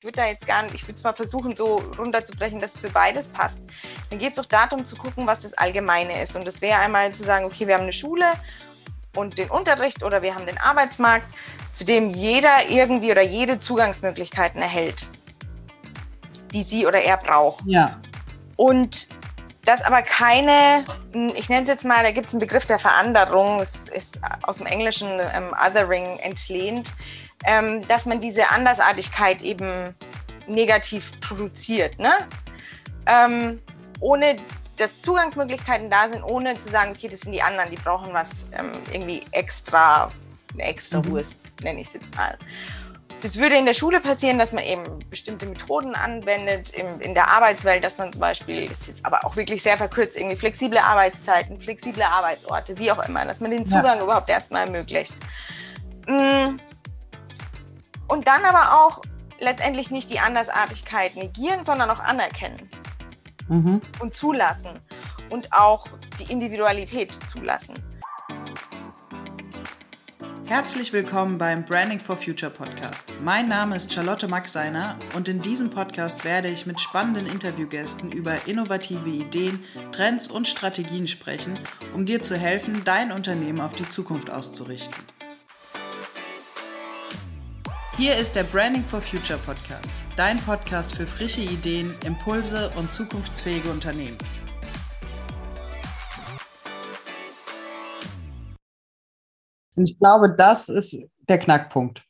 ich würde da jetzt gar nicht, ich würde zwar versuchen, so runterzubrechen, dass es für beides passt. Dann geht es auch darum zu gucken, was das Allgemeine ist. Und das wäre einmal zu sagen, okay, wir haben eine Schule und den Unterricht oder wir haben den Arbeitsmarkt, zu dem jeder irgendwie oder jede Zugangsmöglichkeiten erhält, die sie oder er braucht. Ja. Und das aber keine, ich nenne es jetzt mal, da gibt es einen Begriff der Veranderung, es ist aus dem Englischen ähm, Othering entlehnt ähm, dass man diese Andersartigkeit eben negativ produziert. Ne? Ähm, ohne dass Zugangsmöglichkeiten da sind, ohne zu sagen, okay, das sind die anderen, die brauchen was ähm, irgendwie extra, eine extra mhm. Wurst, nenne ich es jetzt mal. Das würde in der Schule passieren, dass man eben bestimmte Methoden anwendet, im, in der Arbeitswelt, dass man zum Beispiel, das ist jetzt aber auch wirklich sehr verkürzt, irgendwie flexible Arbeitszeiten, flexible Arbeitsorte, wie auch immer, dass man den Zugang ja. überhaupt erstmal ermöglicht. Mhm und dann aber auch letztendlich nicht die Andersartigkeit negieren, sondern auch anerkennen mhm. und zulassen und auch die Individualität zulassen. Herzlich willkommen beim Branding for Future Podcast. Mein Name ist Charlotte Maxeiner und in diesem Podcast werde ich mit spannenden Interviewgästen über innovative Ideen, Trends und Strategien sprechen, um dir zu helfen, dein Unternehmen auf die Zukunft auszurichten. Hier ist der Branding for Future Podcast, dein Podcast für frische Ideen, Impulse und zukunftsfähige Unternehmen. Ich glaube, das ist der Knackpunkt.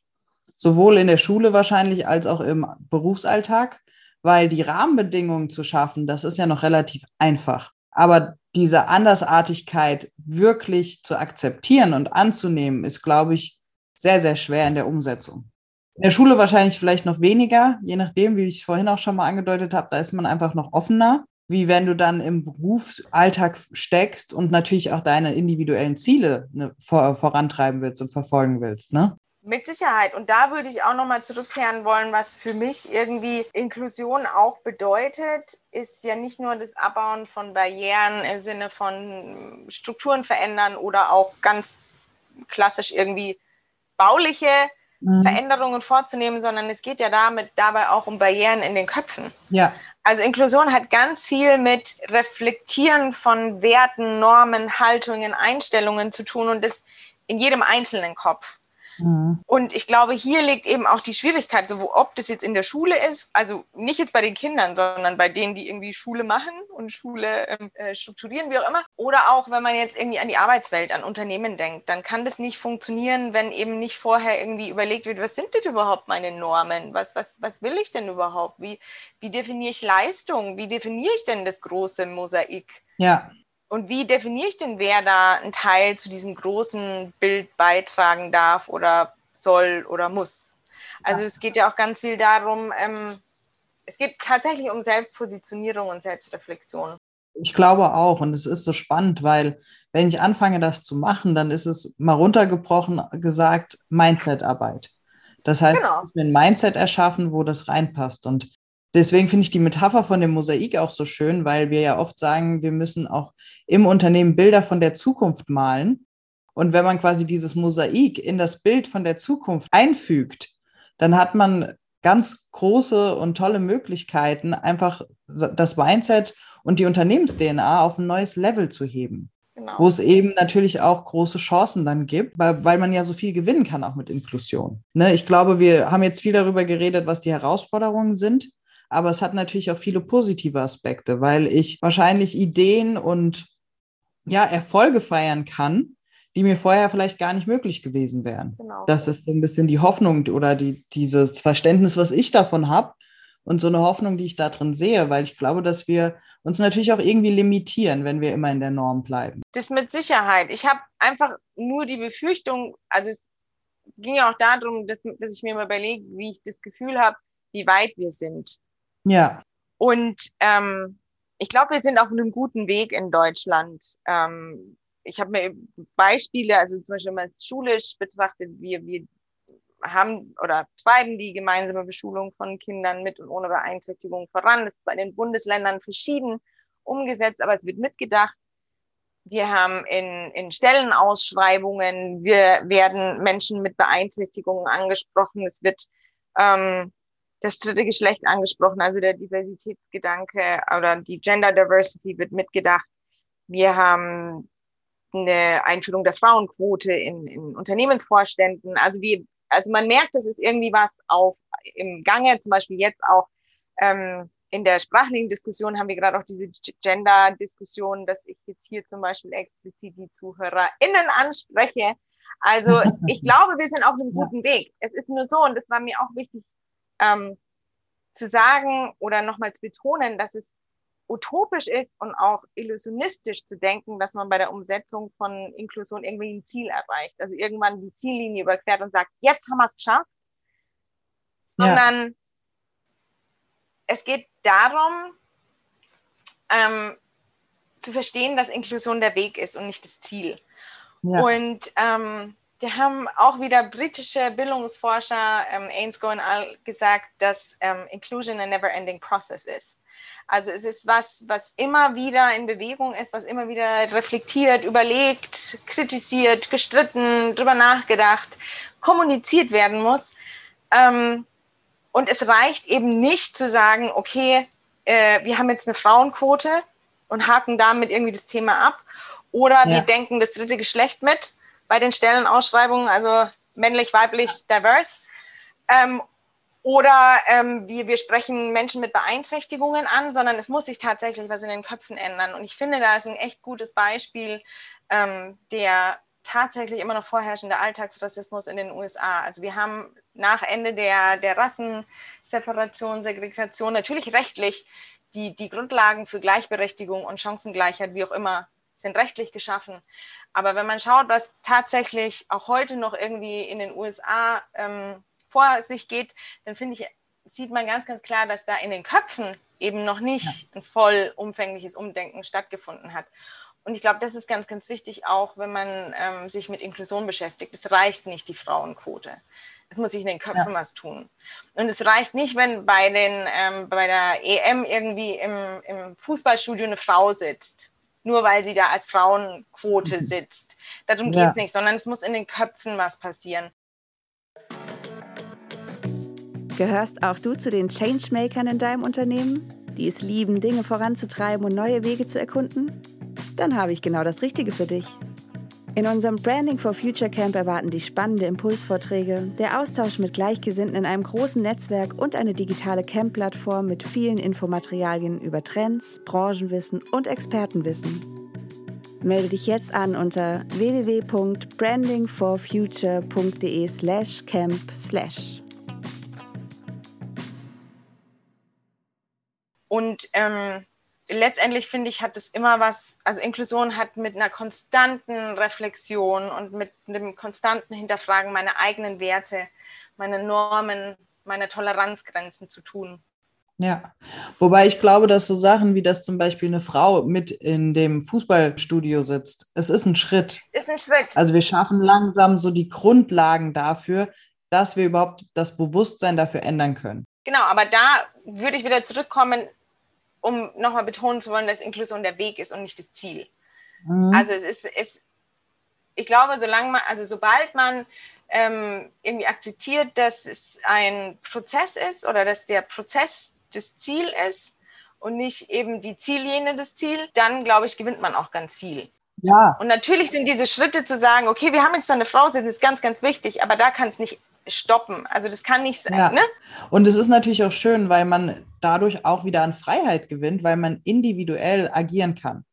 Sowohl in der Schule wahrscheinlich als auch im Berufsalltag, weil die Rahmenbedingungen zu schaffen, das ist ja noch relativ einfach. Aber diese Andersartigkeit wirklich zu akzeptieren und anzunehmen, ist, glaube ich, sehr, sehr schwer in der Umsetzung. In der Schule wahrscheinlich vielleicht noch weniger, je nachdem, wie ich vorhin auch schon mal angedeutet habe, da ist man einfach noch offener, wie wenn du dann im Berufsalltag steckst und natürlich auch deine individuellen Ziele ne, vor, vorantreiben willst und verfolgen willst. Ne? Mit Sicherheit. Und da würde ich auch nochmal zurückkehren wollen, was für mich irgendwie Inklusion auch bedeutet, ist ja nicht nur das Abbauen von Barrieren im Sinne von Strukturen verändern oder auch ganz klassisch irgendwie bauliche mhm. Veränderungen vorzunehmen, sondern es geht ja damit dabei auch um Barrieren in den Köpfen. Ja. Also Inklusion hat ganz viel mit Reflektieren von Werten, Normen, Haltungen, Einstellungen zu tun und das in jedem einzelnen Kopf. Mhm. Und ich glaube, hier liegt eben auch die Schwierigkeit, so ob das jetzt in der Schule ist, also nicht jetzt bei den Kindern, sondern bei denen, die irgendwie Schule machen und Schule ähm, äh, strukturieren, wie auch immer. Oder auch, wenn man jetzt irgendwie an die Arbeitswelt, an Unternehmen denkt, dann kann das nicht funktionieren, wenn eben nicht vorher irgendwie überlegt wird, was sind denn überhaupt meine Normen? Was, was, was will ich denn überhaupt? Wie, wie definiere ich Leistung? Wie definiere ich denn das große Mosaik? Ja. Und wie definiere ich denn, wer da einen Teil zu diesem großen Bild beitragen darf oder soll oder muss? Also es geht ja auch ganz viel darum, ähm, es geht tatsächlich um Selbstpositionierung und Selbstreflexion. Ich glaube auch. Und es ist so spannend, weil wenn ich anfange, das zu machen, dann ist es mal runtergebrochen gesagt Mindset-Arbeit. Das heißt, genau. ich muss mir ein Mindset erschaffen, wo das reinpasst. Und Deswegen finde ich die Metapher von dem Mosaik auch so schön, weil wir ja oft sagen, wir müssen auch im Unternehmen Bilder von der Zukunft malen. Und wenn man quasi dieses Mosaik in das Bild von der Zukunft einfügt, dann hat man ganz große und tolle Möglichkeiten, einfach das Mindset und die Unternehmens-DNA auf ein neues Level zu heben. Genau. Wo es eben natürlich auch große Chancen dann gibt, weil, weil man ja so viel gewinnen kann, auch mit Inklusion. Ne, ich glaube, wir haben jetzt viel darüber geredet, was die Herausforderungen sind aber es hat natürlich auch viele positive Aspekte, weil ich wahrscheinlich Ideen und ja, Erfolge feiern kann, die mir vorher vielleicht gar nicht möglich gewesen wären. Genau. Das ist so ein bisschen die Hoffnung oder die, dieses Verständnis, was ich davon habe und so eine Hoffnung, die ich da drin sehe, weil ich glaube, dass wir uns natürlich auch irgendwie limitieren, wenn wir immer in der Norm bleiben. Das mit Sicherheit. Ich habe einfach nur die Befürchtung, also es ging ja auch darum, dass, dass ich mir mal überlege, wie ich das Gefühl habe, wie weit wir sind. Ja. Und ähm, ich glaube, wir sind auf einem guten Weg in Deutschland. Ähm, ich habe mir Beispiele, also zum Beispiel mal schulisch betrachtet, wir, wir haben oder treiben die gemeinsame Beschulung von Kindern mit und ohne Beeinträchtigung voran. Das ist zwar in den Bundesländern verschieden umgesetzt, aber es wird mitgedacht. Wir haben in, in Stellenausschreibungen, wir werden Menschen mit Beeinträchtigungen angesprochen. Es wird ähm, das dritte Geschlecht angesprochen, also der Diversitätsgedanke oder die Gender Diversity wird mitgedacht. Wir haben eine Einführung der Frauenquote in, in Unternehmensvorständen. Also wie, also man merkt, es ist irgendwie was auf im Gange, zum Beispiel jetzt auch ähm, in der sprachlichen Diskussion haben wir gerade auch diese Gender-Diskussion, dass ich jetzt hier zum Beispiel explizit die ZuhörerInnen anspreche. Also ich glaube, wir sind auf einem guten Weg. Es ist nur so, und das war mir auch wichtig ähm, zu sagen oder nochmals betonen, dass es utopisch ist und auch illusionistisch zu denken, dass man bei der Umsetzung von Inklusion irgendwie ein Ziel erreicht. Also irgendwann die Ziellinie überquert und sagt, jetzt haben wir es geschafft. Sondern ja. es geht darum, ähm, zu verstehen, dass Inklusion der Weg ist und nicht das Ziel. Ja. Und ähm, da haben auch wieder britische Bildungsforscher, ähm, Ainscoe und all, gesagt, dass ähm, Inclusion a never-ending process ist. Also es ist was, was immer wieder in Bewegung ist, was immer wieder reflektiert, überlegt, kritisiert, gestritten, drüber nachgedacht, kommuniziert werden muss. Ähm, und es reicht eben nicht zu sagen, okay, äh, wir haben jetzt eine Frauenquote und haken damit irgendwie das Thema ab. Oder ja. wir denken das dritte Geschlecht mit bei den Stellenausschreibungen, also männlich, weiblich, diverse. Ähm, oder ähm, wir, wir sprechen Menschen mit Beeinträchtigungen an, sondern es muss sich tatsächlich was in den Köpfen ändern. Und ich finde, da ist ein echt gutes Beispiel ähm, der tatsächlich immer noch vorherrschende Alltagsrassismus in den USA. Also wir haben nach Ende der, der Rassenseparation, Segregation natürlich rechtlich die, die Grundlagen für Gleichberechtigung und Chancengleichheit, wie auch immer, sind rechtlich geschaffen. Aber wenn man schaut, was tatsächlich auch heute noch irgendwie in den USA ähm, vor sich geht, dann finde ich, sieht man ganz, ganz klar, dass da in den Köpfen eben noch nicht ein vollumfängliches Umdenken stattgefunden hat. Und ich glaube, das ist ganz, ganz wichtig, auch wenn man ähm, sich mit Inklusion beschäftigt. Es reicht nicht die Frauenquote. Es muss sich in den Köpfen ja. was tun. Und es reicht nicht, wenn bei, den, ähm, bei der EM irgendwie im, im Fußballstudio eine Frau sitzt nur weil sie da als Frauenquote sitzt. Darum geht es nicht, sondern es muss in den Köpfen was passieren. Gehörst auch du zu den Changemakern in deinem Unternehmen, die es lieben, Dinge voranzutreiben und neue Wege zu erkunden? Dann habe ich genau das Richtige für dich. In unserem Branding for Future Camp erwarten dich spannende Impulsvorträge, der Austausch mit Gleichgesinnten in einem großen Netzwerk und eine digitale Camp-Plattform mit vielen Infomaterialien über Trends, Branchenwissen und Expertenwissen. Melde dich jetzt an unter www.brandingforfuture.de/camp/. Und ähm letztendlich finde ich, hat es immer was, also Inklusion hat mit einer konstanten Reflexion und mit einem konstanten Hinterfragen meiner eigenen Werte, meiner Normen, meiner Toleranzgrenzen zu tun. Ja, wobei ich glaube, dass so Sachen wie dass zum Beispiel eine Frau mit in dem Fußballstudio sitzt, es ist ein Schritt. Ist ein Schritt. Also wir schaffen langsam so die Grundlagen dafür, dass wir überhaupt das Bewusstsein dafür ändern können. Genau, aber da würde ich wieder zurückkommen, um nochmal betonen zu wollen, dass Inklusion der Weg ist und nicht das Ziel. Mhm. Also es ist, es, ich glaube, solange man, also sobald man ähm, irgendwie akzeptiert, dass es ein Prozess ist oder dass der Prozess das Ziel ist und nicht eben die Ziellinie das Ziel, dann glaube ich, gewinnt man auch ganz viel. Ja. Und natürlich sind diese Schritte zu sagen, okay, wir haben jetzt da eine Frau, das ist ganz, ganz wichtig, aber da kann es nicht stoppen. Also das kann nicht sein. Ja. Ne? Und es ist natürlich auch schön, weil man dadurch auch wieder an Freiheit gewinnt, weil man individuell agieren kann.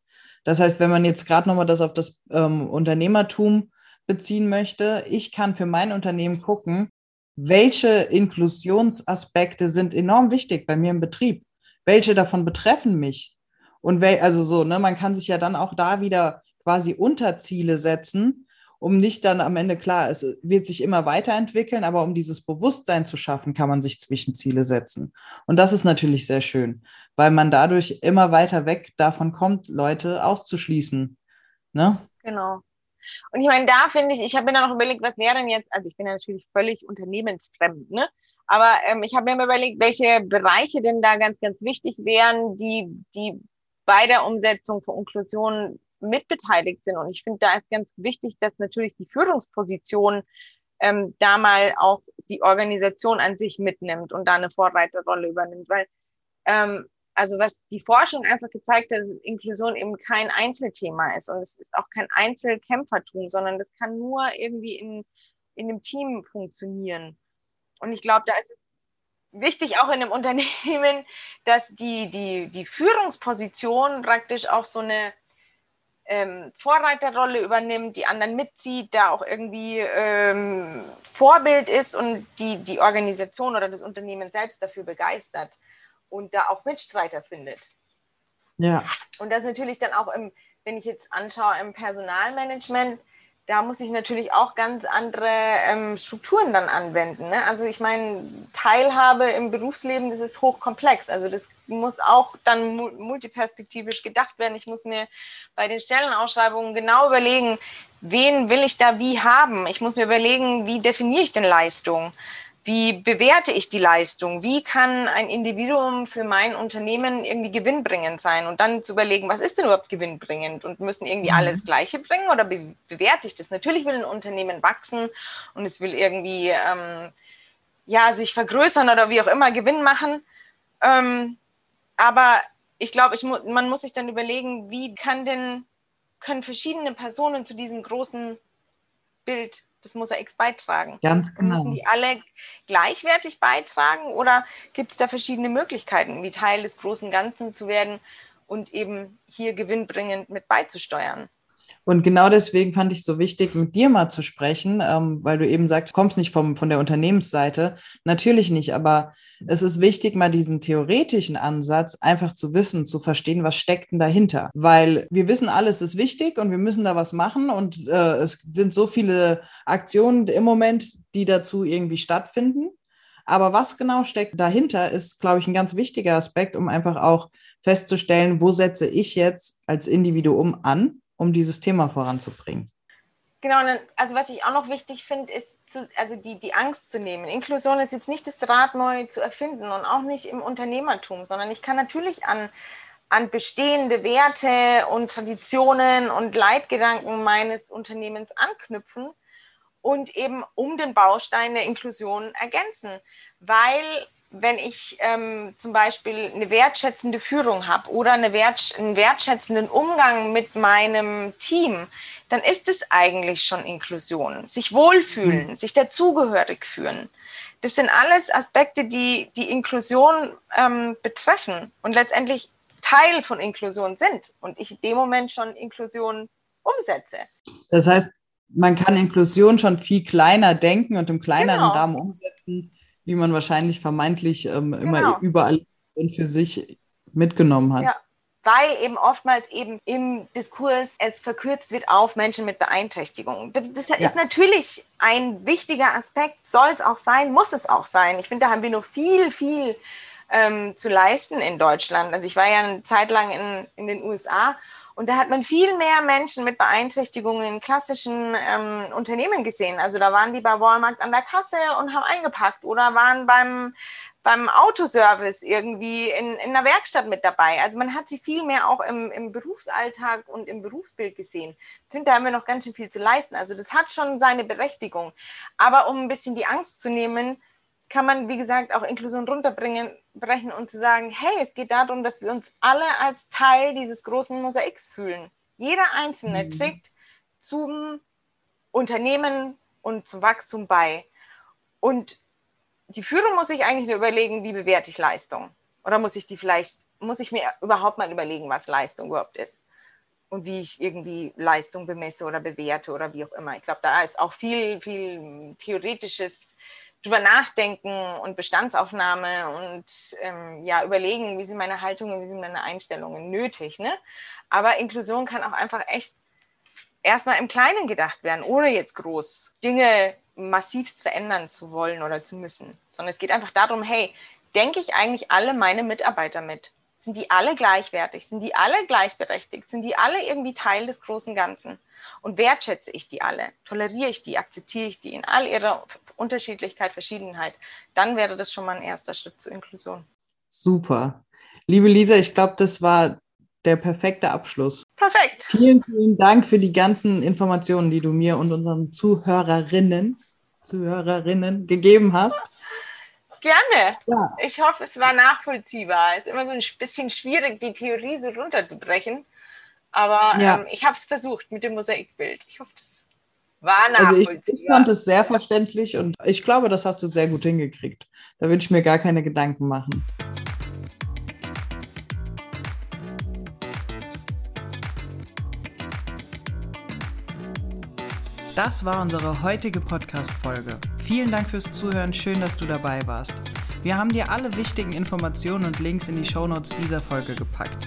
Das heißt, wenn man jetzt gerade nochmal das auf das ähm, Unternehmertum beziehen möchte, ich kann für mein Unternehmen gucken, welche Inklusionsaspekte sind enorm wichtig bei mir im Betrieb, welche davon betreffen mich. Und wel, also so, ne, man kann sich ja dann auch da wieder quasi Unterziele setzen, um nicht dann am Ende, klar, es wird sich immer weiterentwickeln, aber um dieses Bewusstsein zu schaffen, kann man sich Zwischenziele setzen. Und das ist natürlich sehr schön, weil man dadurch immer weiter weg davon kommt, Leute auszuschließen. Ne? Genau. Und ich meine, da finde ich, ich habe mir dann noch überlegt, was wäre denn jetzt, also ich bin ja natürlich völlig unternehmensfremd, ne? Aber ähm, ich habe mir überlegt, welche Bereiche denn da ganz, ganz wichtig wären, die, die bei der Umsetzung von Inklusion mitbeteiligt sind. Und ich finde, da ist ganz wichtig, dass natürlich die Führungspositionen ähm, da mal auch die Organisation an sich mitnimmt und da eine Vorreiterrolle übernimmt. Weil, ähm, also was die Forschung einfach gezeigt hat, dass Inklusion eben kein Einzelthema ist und es ist auch kein Einzelkämpfertum, sondern das kann nur irgendwie in, in einem Team funktionieren. Und ich glaube, da ist es wichtig auch in einem Unternehmen, dass die, die, die Führungsposition praktisch auch so eine ähm, Vorreiterrolle übernimmt, die anderen mitzieht, da auch irgendwie ähm, Vorbild ist und die, die Organisation oder das Unternehmen selbst dafür begeistert und da auch Mitstreiter findet. Ja. Und das natürlich dann auch im, wenn ich jetzt anschaue, im Personalmanagement, da muss ich natürlich auch ganz andere ähm, Strukturen dann anwenden. Ne? Also ich meine, Teilhabe im Berufsleben, das ist hochkomplex. Also das muss auch dann multiperspektivisch gedacht werden. Ich muss mir bei den Stellenausschreibungen genau überlegen, wen will ich da wie haben. Ich muss mir überlegen, wie definiere ich denn Leistung. Wie bewerte ich die Leistung? Wie kann ein Individuum für mein Unternehmen irgendwie gewinnbringend sein? Und dann zu überlegen, was ist denn überhaupt gewinnbringend? Und müssen irgendwie alle das mhm. Gleiche bringen oder be bewerte ich das? Natürlich will ein Unternehmen wachsen und es will irgendwie ähm, ja, sich vergrößern oder wie auch immer Gewinn machen. Ähm, aber ich glaube, ich mu man muss sich dann überlegen, wie kann denn, können verschiedene Personen zu diesem großen Bild des Mosaiks beitragen? Ganz genau. Müssen die alle gleichwertig beitragen oder gibt es da verschiedene Möglichkeiten, wie Teil des großen Ganzen zu werden und eben hier gewinnbringend mit beizusteuern? Und genau deswegen fand ich es so wichtig, mit dir mal zu sprechen, ähm, weil du eben sagst, du kommst nicht vom, von der Unternehmensseite. Natürlich nicht, aber es ist wichtig, mal diesen theoretischen Ansatz einfach zu wissen, zu verstehen, was steckt denn dahinter. Weil wir wissen, alles ist wichtig und wir müssen da was machen und äh, es sind so viele Aktionen im Moment, die dazu irgendwie stattfinden. Aber was genau steckt dahinter, ist, glaube ich, ein ganz wichtiger Aspekt, um einfach auch festzustellen, wo setze ich jetzt als Individuum an um dieses Thema voranzubringen. Genau, also was ich auch noch wichtig finde, ist zu, also die, die Angst zu nehmen. Inklusion ist jetzt nicht das Rad neu zu erfinden und auch nicht im Unternehmertum, sondern ich kann natürlich an, an bestehende Werte und Traditionen und Leitgedanken meines Unternehmens anknüpfen und eben um den Baustein der Inklusion ergänzen, weil wenn ich ähm, zum Beispiel eine wertschätzende Führung habe oder eine wert, einen wertschätzenden Umgang mit meinem Team, dann ist es eigentlich schon Inklusion. Sich wohlfühlen, mhm. sich dazugehörig fühlen. Das sind alles Aspekte, die die Inklusion ähm, betreffen und letztendlich Teil von Inklusion sind und ich in dem Moment schon Inklusion umsetze. Das heißt, man kann Inklusion schon viel kleiner denken und im kleineren genau. Rahmen umsetzen, wie man wahrscheinlich vermeintlich ähm, genau. immer überall für sich mitgenommen hat. Ja. Weil eben oftmals eben im Diskurs es verkürzt wird auf Menschen mit Beeinträchtigung. Das, das ja. ist natürlich ein wichtiger Aspekt, soll es auch sein, muss es auch sein. Ich finde, da haben wir noch viel, viel ähm, zu leisten in Deutschland. Also ich war ja eine Zeit lang in, in den USA und da hat man viel mehr Menschen mit Beeinträchtigungen in klassischen ähm, Unternehmen gesehen. Also da waren die bei Walmart an der Kasse und haben eingepackt oder waren beim, beim Autoservice irgendwie in, in einer Werkstatt mit dabei. Also man hat sie viel mehr auch im, im Berufsalltag und im Berufsbild gesehen. Ich finde, da haben wir noch ganz schön viel zu leisten. Also das hat schon seine Berechtigung. Aber um ein bisschen die Angst zu nehmen, kann man, wie gesagt, auch Inklusion runterbringen brechen und zu sagen, hey, es geht darum, dass wir uns alle als Teil dieses großen Mosaiks fühlen. Jeder Einzelne mhm. trägt zum Unternehmen und zum Wachstum bei. Und die Führung muss sich eigentlich nur überlegen, wie bewerte ich Leistung? Oder muss ich die vielleicht, muss ich mir überhaupt mal überlegen, was Leistung überhaupt ist? Und wie ich irgendwie Leistung bemesse oder bewerte oder wie auch immer. Ich glaube, da ist auch viel, viel theoretisches drüber nachdenken und Bestandsaufnahme und ähm, ja, überlegen, wie sind meine Haltungen, wie sind meine Einstellungen nötig. Ne? Aber Inklusion kann auch einfach echt erstmal im Kleinen gedacht werden, ohne jetzt groß Dinge massivst verändern zu wollen oder zu müssen. Sondern es geht einfach darum, hey, denke ich eigentlich alle meine Mitarbeiter mit? Sind die alle gleichwertig? Sind die alle gleichberechtigt? Sind die alle irgendwie Teil des großen Ganzen? Und wertschätze ich die alle? Toleriere ich die? Akzeptiere ich die in all ihrer Unterschiedlichkeit, Verschiedenheit? Dann wäre das schon mal ein erster Schritt zur Inklusion. Super. Liebe Lisa, ich glaube, das war der perfekte Abschluss. Perfekt. Vielen, vielen Dank für die ganzen Informationen, die du mir und unseren Zuhörerinnen Zuhörerinnen gegeben hast. Gerne. Ja. Ich hoffe, es war nachvollziehbar. Es ist immer so ein bisschen schwierig, die Theorie so runterzubrechen. Aber ja. ähm, ich habe es versucht mit dem Mosaikbild. Ich hoffe, das war nachvollziehbar. Also ich, ich fand es sehr verständlich und ich glaube, das hast du sehr gut hingekriegt. Da würde ich mir gar keine Gedanken machen. Das war unsere heutige Podcast-Folge. Vielen Dank fürs Zuhören, schön, dass du dabei warst. Wir haben dir alle wichtigen Informationen und Links in die Shownotes dieser Folge gepackt.